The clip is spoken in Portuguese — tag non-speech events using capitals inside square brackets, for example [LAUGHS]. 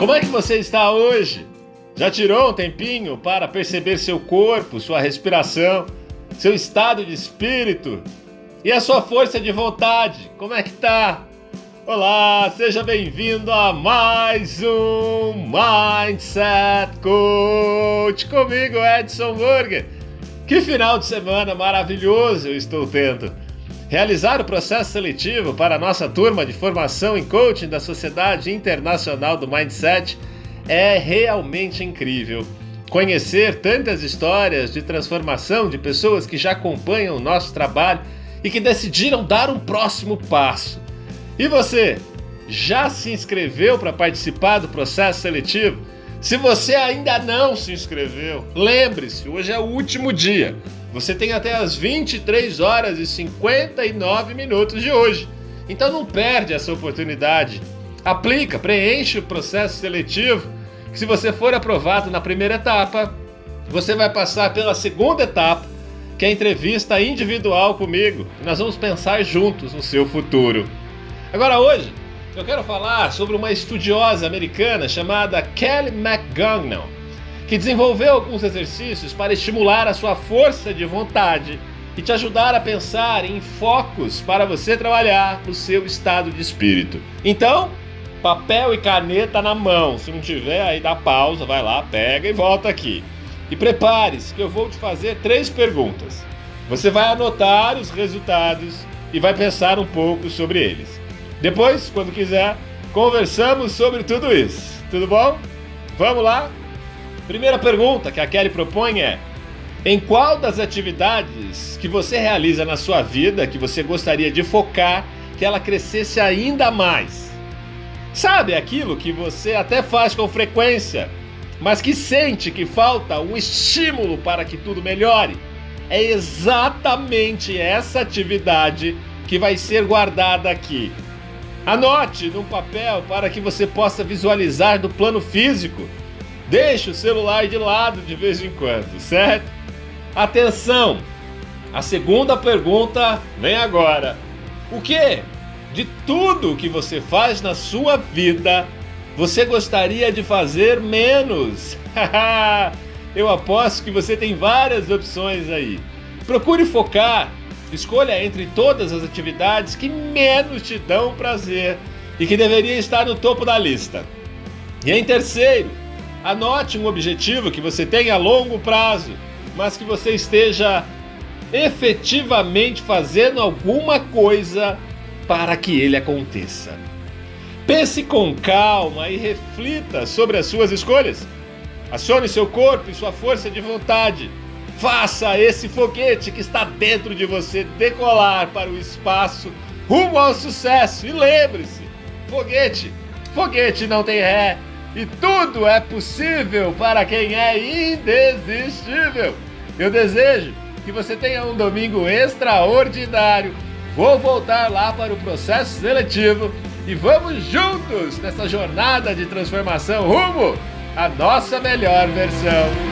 Como é que você está hoje? Já tirou um tempinho para perceber seu corpo, sua respiração, seu estado de espírito e a sua força de vontade? Como é que tá? Olá, seja bem-vindo a mais um Mindset Coach comigo, Edson Burger. Que final de semana maravilhoso eu estou tendo! Realizar o processo seletivo para a nossa turma de formação em coaching da Sociedade Internacional do Mindset é realmente incrível. Conhecer tantas histórias de transformação de pessoas que já acompanham o nosso trabalho e que decidiram dar um próximo passo. E você, já se inscreveu para participar do processo seletivo? Se você ainda não se inscreveu, lembre-se, hoje é o último dia. Você tem até as 23 horas e 59 minutos de hoje. Então não perde essa oportunidade. Aplica, preenche o processo seletivo. Se você for aprovado na primeira etapa, você vai passar pela segunda etapa, que é a entrevista individual comigo. Nós vamos pensar juntos no seu futuro. Agora hoje, eu quero falar sobre uma estudiosa americana chamada Kelly McGonigal que desenvolveu alguns exercícios para estimular a sua força de vontade e te ajudar a pensar em focos para você trabalhar no seu estado de espírito. Então, papel e caneta na mão. Se não tiver, aí dá pausa, vai lá, pega e volta aqui. E prepare-se que eu vou te fazer três perguntas. Você vai anotar os resultados e vai pensar um pouco sobre eles. Depois, quando quiser, conversamos sobre tudo isso. Tudo bom? Vamos lá? Primeira pergunta que a Kelly propõe é: em qual das atividades que você realiza na sua vida que você gostaria de focar que ela crescesse ainda mais? Sabe aquilo que você até faz com frequência, mas que sente que falta um estímulo para que tudo melhore? É exatamente essa atividade que vai ser guardada aqui. Anote num papel para que você possa visualizar do plano físico Deixe o celular de lado de vez em quando, certo? Atenção! A segunda pergunta vem agora. O que de tudo que você faz na sua vida você gostaria de fazer menos? [LAUGHS] Eu aposto que você tem várias opções aí. Procure focar, escolha entre todas as atividades que menos te dão prazer e que deveria estar no topo da lista. E em terceiro, Anote um objetivo que você tenha a longo prazo, mas que você esteja efetivamente fazendo alguma coisa para que ele aconteça. Pense com calma e reflita sobre as suas escolhas. Acione seu corpo e sua força de vontade. Faça esse foguete que está dentro de você decolar para o espaço rumo ao sucesso. E lembre-se: foguete, foguete não tem ré, e tudo é possível para quem é indesistível. Eu desejo que você tenha um domingo extraordinário. Vou voltar lá para o processo seletivo e vamos juntos nessa jornada de transformação rumo à nossa melhor versão.